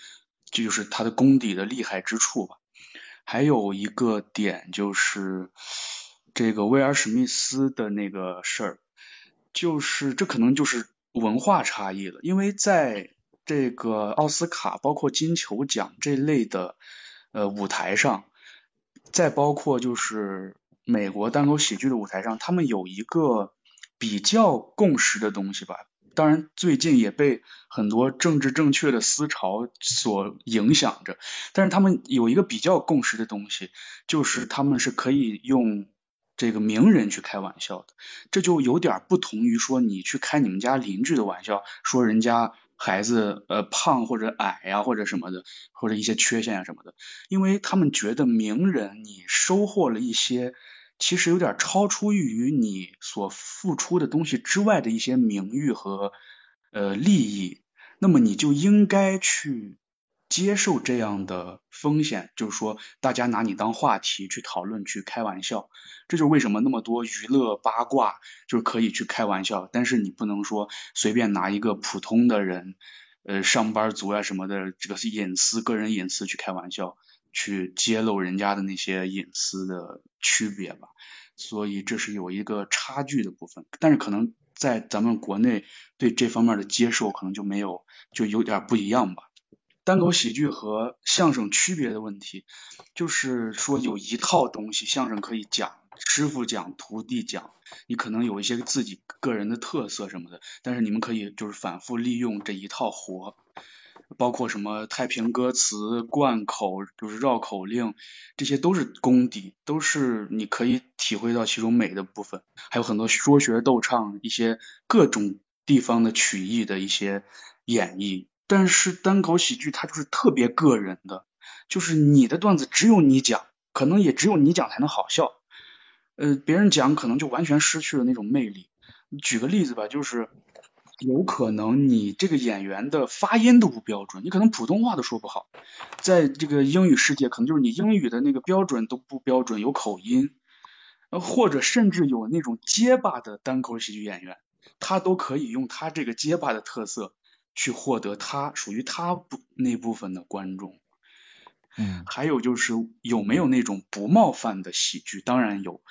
这就是他的功底的厉害之处吧。还有一个点就是这个威尔史密斯的那个事儿，就是这可能就是文化差异了，因为在这个奥斯卡包括金球奖这类的呃舞台上，再包括就是美国单口喜剧的舞台上，他们有一个比较共识的东西吧。当然，最近也被很多政治正确的思潮所影响着。但是他们有一个比较共识的东西，就是他们是可以用这个名人去开玩笑的。这就有点不同于说你去开你们家邻居的玩笑，说人家孩子呃胖或者矮呀或者什么的，或者一些缺陷啊什么的。因为他们觉得名人你收获了一些。其实有点超出于你所付出的东西之外的一些名誉和呃利益，那么你就应该去接受这样的风险，就是说大家拿你当话题去讨论、去开玩笑，这就是为什么那么多娱乐八卦就是可以去开玩笑，但是你不能说随便拿一个普通的人，呃上班族啊什么的这个隐私、个人隐私去开玩笑。去揭露人家的那些隐私的区别吧，所以这是有一个差距的部分，但是可能在咱们国内对这方面的接受可能就没有，就有点不一样吧。单口喜剧和相声区别的问题，就是说有一套东西相声可以讲，师傅讲，徒弟讲，你可能有一些自己个人的特色什么的，但是你们可以就是反复利用这一套活。包括什么太平歌词、贯口，就是绕口令，这些都是功底，都是你可以体会到其中美的部分。还有很多说学逗唱，一些各种地方的曲艺的一些演绎。但是单口喜剧它就是特别个人的，就是你的段子只有你讲，可能也只有你讲才能好笑。呃，别人讲可能就完全失去了那种魅力。举个例子吧，就是。有可能你这个演员的发音都不标准，你可能普通话都说不好，在这个英语世界，可能就是你英语的那个标准都不标准，有口音，呃，或者甚至有那种结巴的单口喜剧演员，他都可以用他这个结巴的特色去获得他属于他部那部分的观众。嗯，还有就是有没有那种不冒犯的喜剧？当然有，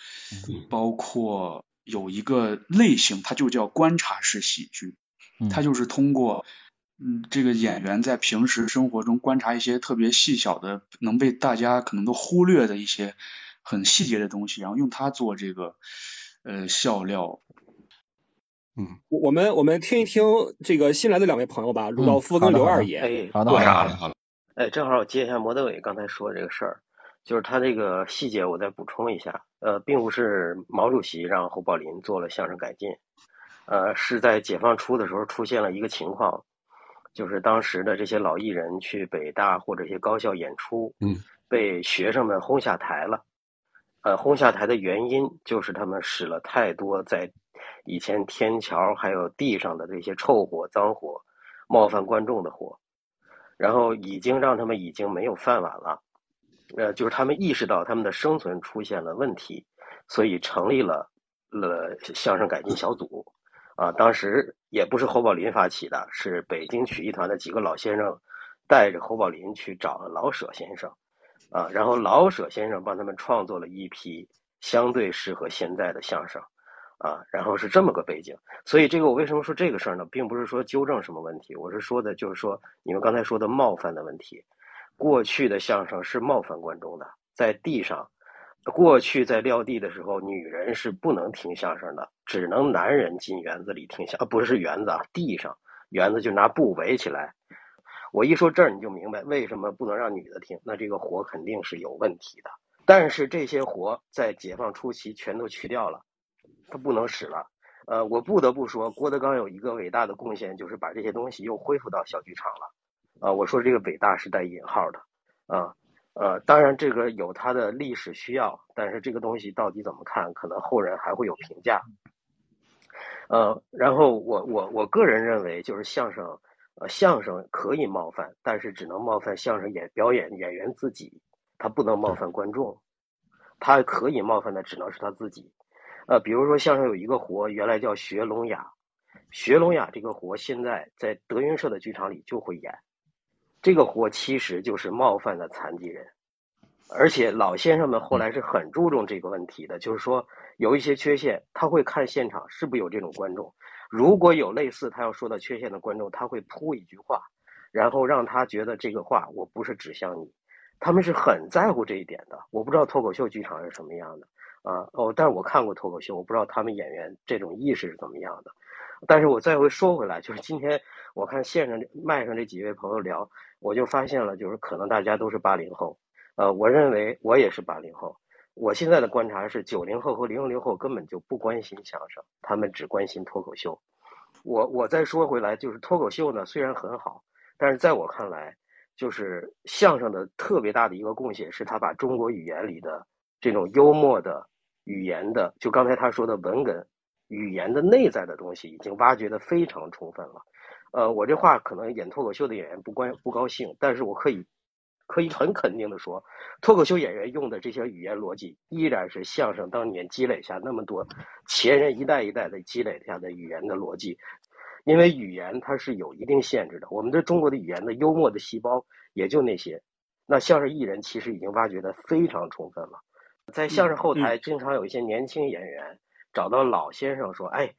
包括。有一个类型，它就叫观察式喜剧，它就是通过，嗯，这个演员在平时生活中观察一些特别细小的，能被大家可能都忽略的一些很细节的东西，然后用它做这个呃笑料。嗯，我我们我们听一听这个新来的两位朋友吧，鲁道夫跟刘二爷。哎，好的，好的，好的。哎，正好我接一下莫德伟刚才说这个事儿。就是他这个细节，我再补充一下，呃，并不是毛主席让侯宝林做了相声改进，呃，是在解放初的时候出现了一个情况，就是当时的这些老艺人去北大或者一些高校演出，嗯，被学生们轰下台了。呃，轰下台的原因就是他们使了太多在以前天桥还有地上的这些臭火、脏火，冒犯观众的火，然后已经让他们已经没有饭碗了。呃，就是他们意识到他们的生存出现了问题，所以成立了了相声改进小组。啊，当时也不是侯宝林发起的，是北京曲艺团的几个老先生带着侯宝林去找了老舍先生，啊，然后老舍先生帮他们创作了一批相对适合现在的相声，啊，然后是这么个背景。所以这个我为什么说这个事儿呢？并不是说纠正什么问题，我是说的就是说你们刚才说的冒犯的问题。过去的相声是冒犯观众的，在地上。过去在撂地的时候，女人是不能听相声的，只能男人进园子里听相，啊，不是园子啊，地上园子就拿布围起来。我一说这儿，你就明白为什么不能让女的听，那这个活肯定是有问题的。但是这些活在解放初期全都去掉了，它不能使了。呃，我不得不说，郭德纲有一个伟大的贡献，就是把这些东西又恢复到小剧场了。啊，我说这个伟大是带引号的，啊。呃，当然这个有它的历史需要，但是这个东西到底怎么看，可能后人还会有评价。呃，然后我我我个人认为，就是相声，呃，相声可以冒犯，但是只能冒犯相声演表演演员自己，他不能冒犯观众。他可以冒犯的只能是他自己。呃，比如说相声有一个活，原来叫学聋哑，学聋哑这个活现在在德云社的剧场里就会演。这个活其实就是冒犯的残疾人，而且老先生们后来是很注重这个问题的，就是说有一些缺陷，他会看现场是不是有这种观众，如果有类似他要说的缺陷的观众，他会铺一句话，然后让他觉得这个话我不是指向你，他们是很在乎这一点的。我不知道脱口秀剧场是什么样的啊，哦，但是我看过脱口秀，我不知道他们演员这种意识是怎么样的。但是我再回说回来，就是今天我看线上麦上这几位朋友聊。我就发现了，就是可能大家都是八零后，呃，我认为我也是八零后。我现在的观察是，九零后和零零后根本就不关心相声，他们只关心脱口秀。我我再说回来，就是脱口秀呢，虽然很好，但是在我看来，就是相声的特别大的一个贡献是，他把中国语言里的这种幽默的语言的，就刚才他说的文哏语言的内在的东西，已经挖掘的非常充分了。呃，我这话可能演脱口秀的演员不关不高兴，但是我可以可以很肯定的说，脱口秀演员用的这些语言逻辑，依然是相声当年积累下那么多前人一代一代的积累下的语言的逻辑，因为语言它是有一定限制的，我们对中国的语言的幽默的细胞也就那些，那相声艺人其实已经挖掘的非常充分了，在相声后台经常有一些年轻演员找到老先生说，哎，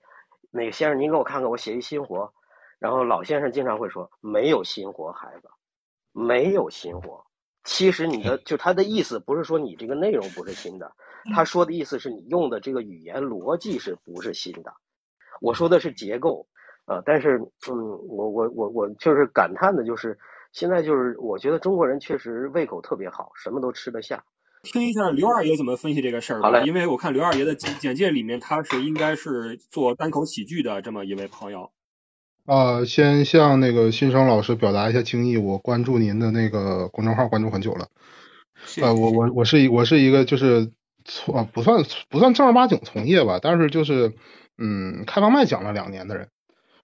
那个先生您给我看看，我写一新活。然后老先生经常会说：“没有新活，孩子，没有新活。”其实你的就他的意思不是说你这个内容不是新的，他说的意思是你用的这个语言逻辑是不是新的？我说的是结构呃。但是嗯，我我我我就是感叹的就是现在就是我觉得中国人确实胃口特别好，什么都吃得下。听一下刘二爷怎么分析这个事儿吧。因为我看刘二爷的简简介里面他是应该是做单口喜剧的这么一位朋友。啊，先向那个新生老师表达一下敬意，我关注您的那个公众号关注很久了。呃，我我我是一我是一个就是从不算不算正儿八经从业吧，但是就是嗯开放麦讲了两年的人。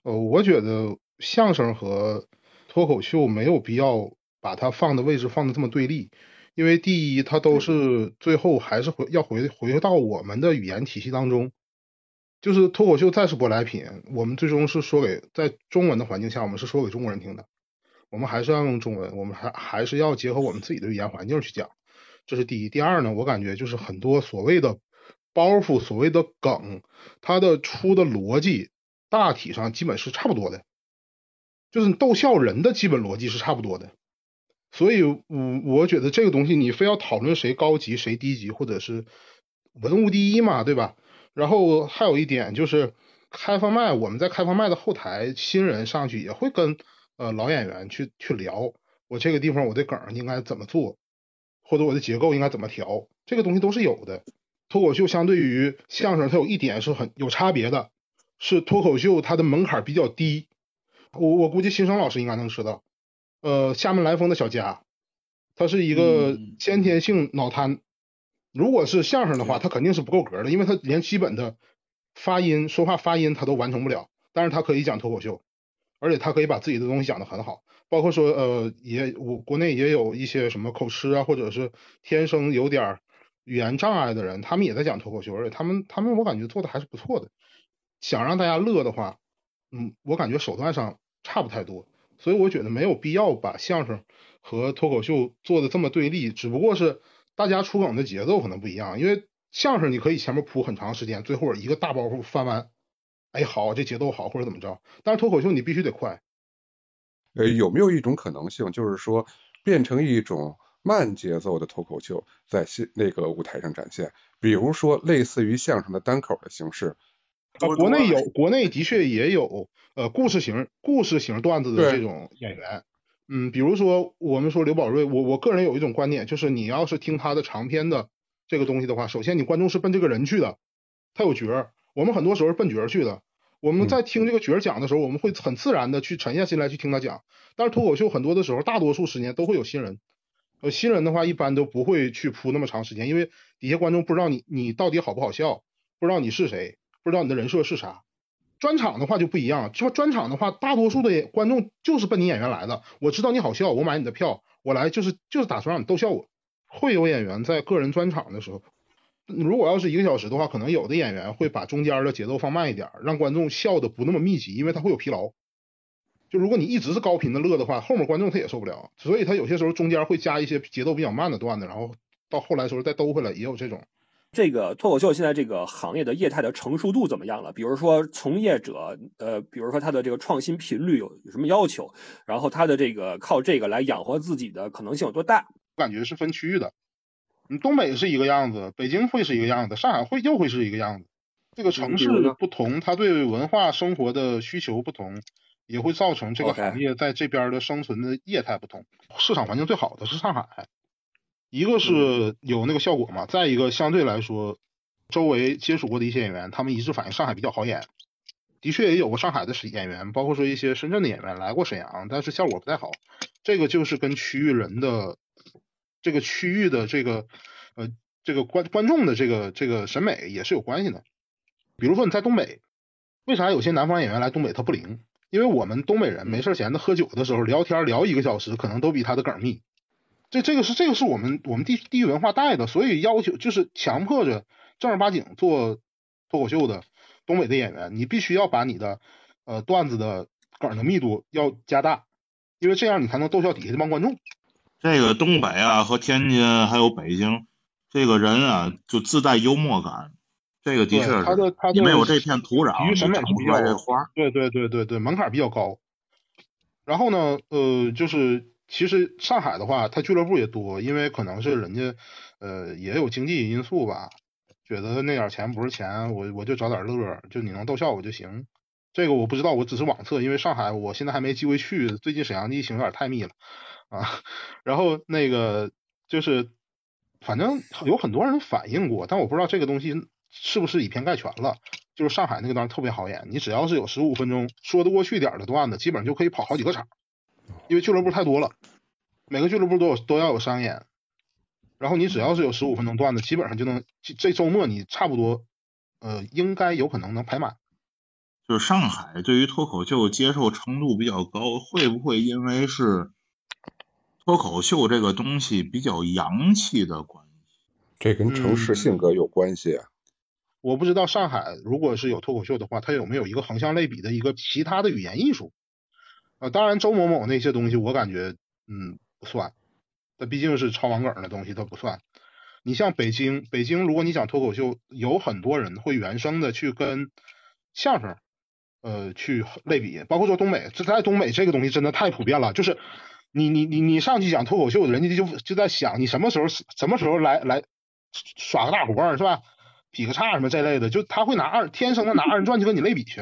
呃，我觉得相声和脱口秀没有必要把它放的位置放的这么对立，因为第一，它都是最后还是回要回回到我们的语言体系当中。就是脱口秀再是舶来品，我们最终是说给在中文的环境下，我们是说给中国人听的。我们还是要用中文，我们还还是要结合我们自己的语言环境去讲。这是第一。第二呢，我感觉就是很多所谓的包袱、所谓的梗，它的出的逻辑大体上基本是差不多的，就是逗笑人的基本逻辑是差不多的。所以，我我觉得这个东西你非要讨论谁高级谁低级，或者是文无第一嘛，对吧？然后还有一点就是开放麦，我们在开放麦的后台，新人上去也会跟呃老演员去去聊，我这个地方我的梗应该怎么做，或者我的结构应该怎么调，这个东西都是有的。脱口秀相对于相声，它有一点是很有差别的，是脱口秀它的门槛比较低。我我估计新生老师应该能知道，呃，厦门来风的小佳，他是一个先天性脑瘫。如果是相声的话，他肯定是不够格的，因为他连基本的发音、说话发音他都完成不了。但是他可以讲脱口秀，而且他可以把自己的东西讲得很好。包括说，呃，也我国内也有一些什么口吃啊，或者是天生有点语言障碍的人，他们也在讲脱口秀，而且他们他们我感觉做的还是不错的。想让大家乐的话，嗯，我感觉手段上差不太多，所以我觉得没有必要把相声和脱口秀做的这么对立，只不过是大家出梗的节奏可能不一样。因为相声你可以前面铺很长时间，最后一个大包袱翻完，哎，好，这节奏好或者怎么着，但是脱口秀你必须得快。呃，有没有一种可能性，就是说变成一种慢节奏的脱口秀在新那个舞台上展现，比如说类似于相声的单口的形式？啊，国内有，国内的确也有，呃，故事型、故事型段子的这种演员。嗯，比如说我们说刘宝瑞，我我个人有一种观点，就是你要是听他的长篇的这个东西的话，首先你观众是奔这个人去的，他有角儿，我们很多时候是奔角儿去的。我们在听这个角儿讲的时候，我们会很自然的去沉下心来去听他讲。但是脱口秀很多的时候，大多数时间都会有新人，呃，新人的话一般都不会去铺那么长时间，因为底下观众不知道你你到底好不好笑，不知道你是谁。不知道你的人设是啥，专场的话就不一样。说专场的话，大多数的观众就是奔你演员来的。我知道你好笑，我买你的票，我来就是就是打算让你逗笑我。会有演员在个人专场的时候，如果要是一个小时的话，可能有的演员会把中间的节奏放慢一点，让观众笑的不那么密集，因为他会有疲劳。就如果你一直是高频的乐的话，后面观众他也受不了。所以他有些时候中间会加一些节奏比较慢的段子，然后到后来时候再兜回来，也有这种。这个脱口秀现在这个行业的业态的成熟度怎么样了？比如说从业者，呃，比如说他的这个创新频率有有什么要求？然后他的这个靠这个来养活自己的可能性有多大？我感觉是分区域的，你东北是一个样子，北京会是一个样子，上海会又会是一个样子。这个城市不同，它对文化生活的需求不同，也会造成这个行业在这边的生存的业态不同。市场环境最好的是上海。一个是有那个效果嘛，再一个相对来说，周围接触过的一些演员，他们一致反映上海比较好演。的确也有过上海的演员，包括说一些深圳的演员来过沈阳，但是效果不太好。这个就是跟区域人的这个区域的这个呃这个观观众的这个这个审美也是有关系的。比如说你在东北，为啥有些南方演员来东北他不灵？因为我们东北人没事闲的喝酒的时候聊天聊一个小时，可能都比他的梗密。这这个是这个是我们我们地地域文化带的，所以要求就是强迫着正儿八经做脱口秀的东北的演员，你必须要把你的呃段子的梗的密度要加大，因为这样你才能逗笑底下这帮观众。这个东北啊和天津还有北京，这个人啊就自带幽默感，这个的确是，他的他没有这片土壤，体育审美是比花。对对对对对，门槛比较高。然后呢，呃，就是。其实上海的话，它俱乐部也多，因为可能是人家呃也有经济因素吧，觉得那点钱不是钱，我我就找点乐，就你能逗笑我就行。这个我不知道，我只是网测，因为上海我现在还没机会去，最近沈阳的疫情有点太密了啊。[LAUGHS] 然后那个就是反正有很多人反映过，但我不知道这个东西是不是以偏概全了。就是上海那个段特别好演，你只要是有十五分钟说得过去点的段子，基本上就可以跑好几个场。因为俱乐部太多了，每个俱乐部都有都要有商演，然后你只要是有十五分钟段子，基本上就能这周末你差不多呃应该有可能能排满。就是上海对于脱口秀接受程度比较高，会不会因为是脱口秀这个东西比较洋气的关系？这跟城市性格有关系啊。我不知道上海如果是有脱口秀的话，它有没有一个横向类比的一个其他的语言艺术？啊，当然，周某某那些东西我感觉，嗯，不算。它毕竟是抄网梗的东西，它不算。你像北京，北京如果你讲脱口秀，有很多人会原生的去跟相声，呃，去类比。包括说东北，这在东北这个东西真的太普遍了。就是你你你你上去讲脱口秀，人家就就在想你什么时候什么时候来来耍个大活是吧？劈个叉什么这类的，就他会拿二天生的拿二人转去跟你类比去。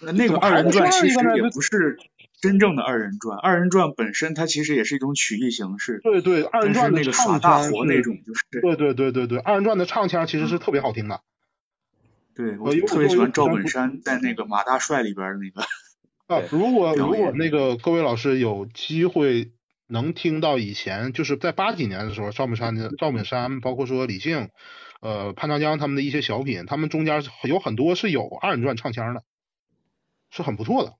那个二人转其实也不是真正的二人转，二人转本身它其实也是一种曲艺形式。对对，二人转那个耍大活那种就是。对对对对对，二人转的唱腔其实是特别好听的。对我特别喜欢赵本山在那个马大帅里边那个。[LAUGHS] 啊，如果如果那个各位老师有机会能听到以前就是在八几年的时候，赵本山的赵本山，包括说李静，呃潘长江他们的一些小品，他们中间有很多是有二人转唱腔的，是很不错的。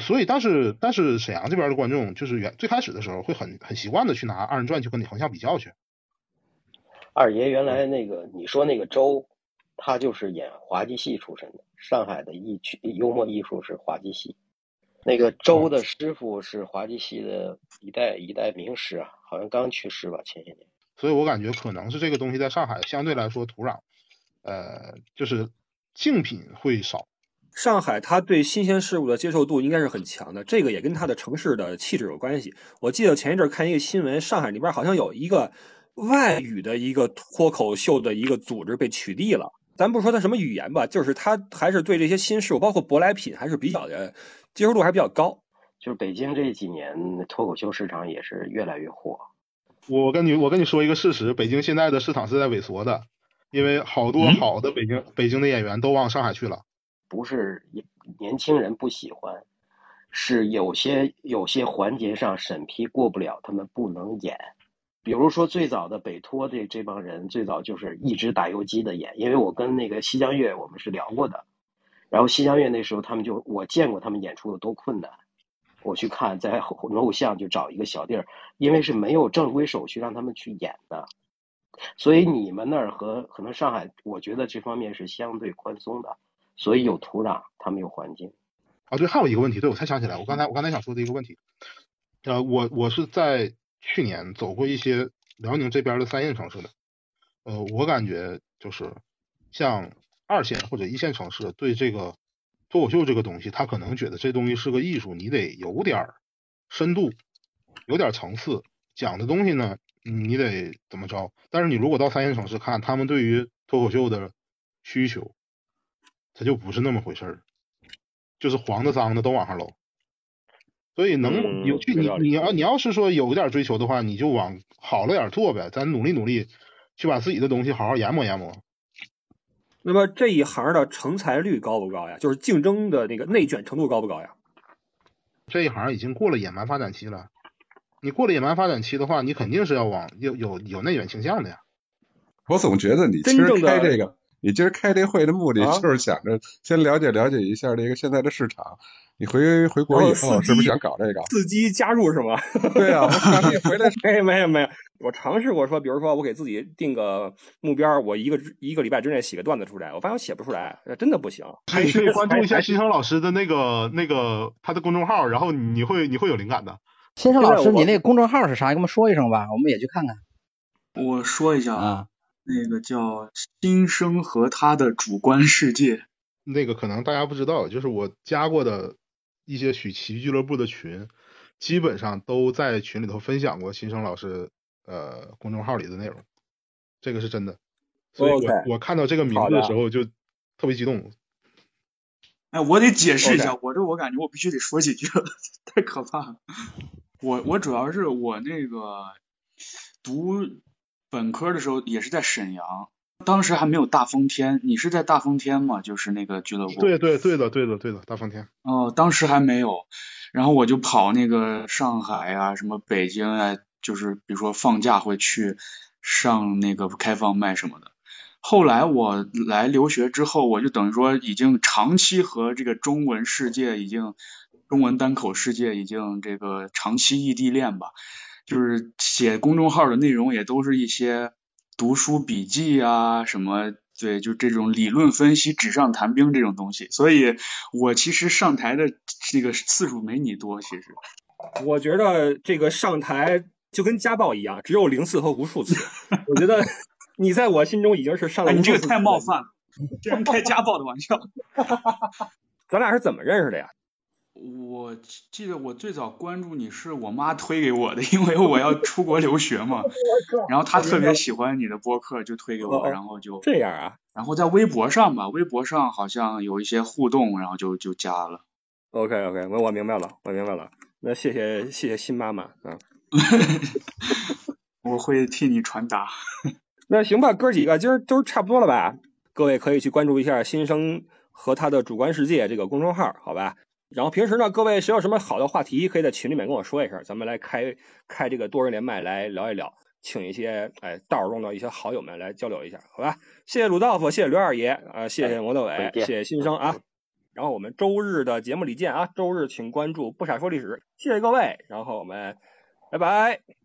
所以，但是但是沈阳这边的观众就是原最开始的时候会很很习惯的去拿二人转去跟你横向比较去。二爷原来那个你说那个周，他就是演滑稽戏出身的，上海的艺曲幽默艺术是滑稽戏。那个周的师傅是滑稽戏的一代一代名师啊，好像刚去世吧，前些年。所以我感觉可能是这个东西在上海相对来说土壤，呃，就是竞品会少。上海它对新鲜事物的接受度应该是很强的，这个也跟它的城市的气质有关系。我记得前一阵看一个新闻，上海那边好像有一个外语的一个脱口秀的一个组织被取缔了。咱不说它什么语言吧，就是它还是对这些新事物，包括舶来品，还是比较的接受度还比较高。就是北京这几年脱口秀市场也是越来越火。我跟你我跟你说一个事实，北京现在的市场是在萎缩的，因为好多好的北京北京的演员都往上海去了。不是年轻人不喜欢，是有些有些环节上审批过不了，他们不能演。比如说最早的北托这这帮人，最早就是一直打游击的演。因为我跟那个西江月我们是聊过的，然后西江月那时候他们就我见过他们演出有多困难，我去看在偶像就找一个小地儿，因为是没有正规手续让他们去演的，所以你们那儿和可能上海，我觉得这方面是相对宽松的。所以有土壤，他们有环境。啊，对，还有一个问题，对我才想起来，我刚才我刚才想说的一个问题，呃，我我是在去年走过一些辽宁这边的三线城市的，呃，我感觉就是像二线或者一线城市对这个脱口秀这个东西，他可能觉得这东西是个艺术，你得有点深度，有点层次，讲的东西呢，你得怎么着？但是你如果到三线城市看，他们对于脱口秀的需求。它就不是那么回事儿，就是黄的脏的都往上搂，所以能有去你你要你要是说有点追求的话，你就往好了点做呗，咱努力努力去把自己的东西好好研磨研磨。那么这一行的成才率高不高呀？就是竞争的那个内卷程度高不高呀？这一行已经过了野蛮发展期了，你过了野蛮发展期的话，你肯定是要往有有有内卷倾向的呀。我总觉得你其实开这个。你今儿开这会的目的就是想着先了解了解一下这个现在的市场。你回回国以后是不是想搞这个？伺机加入是吗？对啊，我想你回来。[LAUGHS] 没有没有没有，我尝试过说，比如说我给自己定个目标，我一个一个礼拜之内写个段子出来，我发现我写不出来，真的不行。可以关注一下新生老师的那个那个他的公众号，然后你会你会有灵感的。新生老师，你那个公众号是啥？跟我们说一声吧，我们也去看看。我说一下啊。那个叫新生和他的主观世界，那个可能大家不知道，就是我加过的一些许奇俱乐部的群，基本上都在群里头分享过新生老师呃公众号里的内容，这个是真的。所以我我看到这个名字的时候就特别激动。哎，我得解释一下，我这我感觉我必须得说几句了，太可怕了。我我主要是我那个读。本科的时候也是在沈阳，当时还没有大风天。你是在大风天吗？就是那个俱乐部。对对对的对的对的大风天。哦，当时还没有，然后我就跑那个上海啊，什么北京啊，就是比如说放假会去上那个开放麦什么的。后来我来留学之后，我就等于说已经长期和这个中文世界已经中文单口世界已经这个长期异地恋吧。就是写公众号的内容也都是一些读书笔记啊，什么对，就这种理论分析、纸上谈兵这种东西。所以我其实上台的这个次数没你多。其实，[LAUGHS] 我觉得这个上台就跟家暴一样，只有零次和无数次。我觉得你在我心中已经是上了。你这个太冒犯了，竟然开家暴的玩笑。[LAUGHS] 咱俩是怎么认识的呀？我记得我最早关注你是我妈推给我的，因为我要出国留学嘛。[LAUGHS] 然后她特别喜欢你的播客，就推给我，然后就这样啊。然后在微博上吧，微博上好像有一些互动，然后就就加了。OK OK，我我明白了，我明白了。那谢谢谢谢新妈妈啊。[LAUGHS] 我会替你传达。那行吧，哥几个今儿都差不多了吧？各位可以去关注一下新生和他的主观世界这个公众号，好吧？然后平时呢，各位谁有什么好的话题，可以在群里面跟我说一声，咱们来开开这个多人连麦来聊一聊，请一些哎道中的一些好友们来交流一下，好吧？谢谢鲁道夫，谢谢刘二爷，呃，谢谢魔德伟，谢谢新生啊。然后我们周日的节目里见啊，周日请关注不傻说历史，谢谢各位，然后我们拜拜。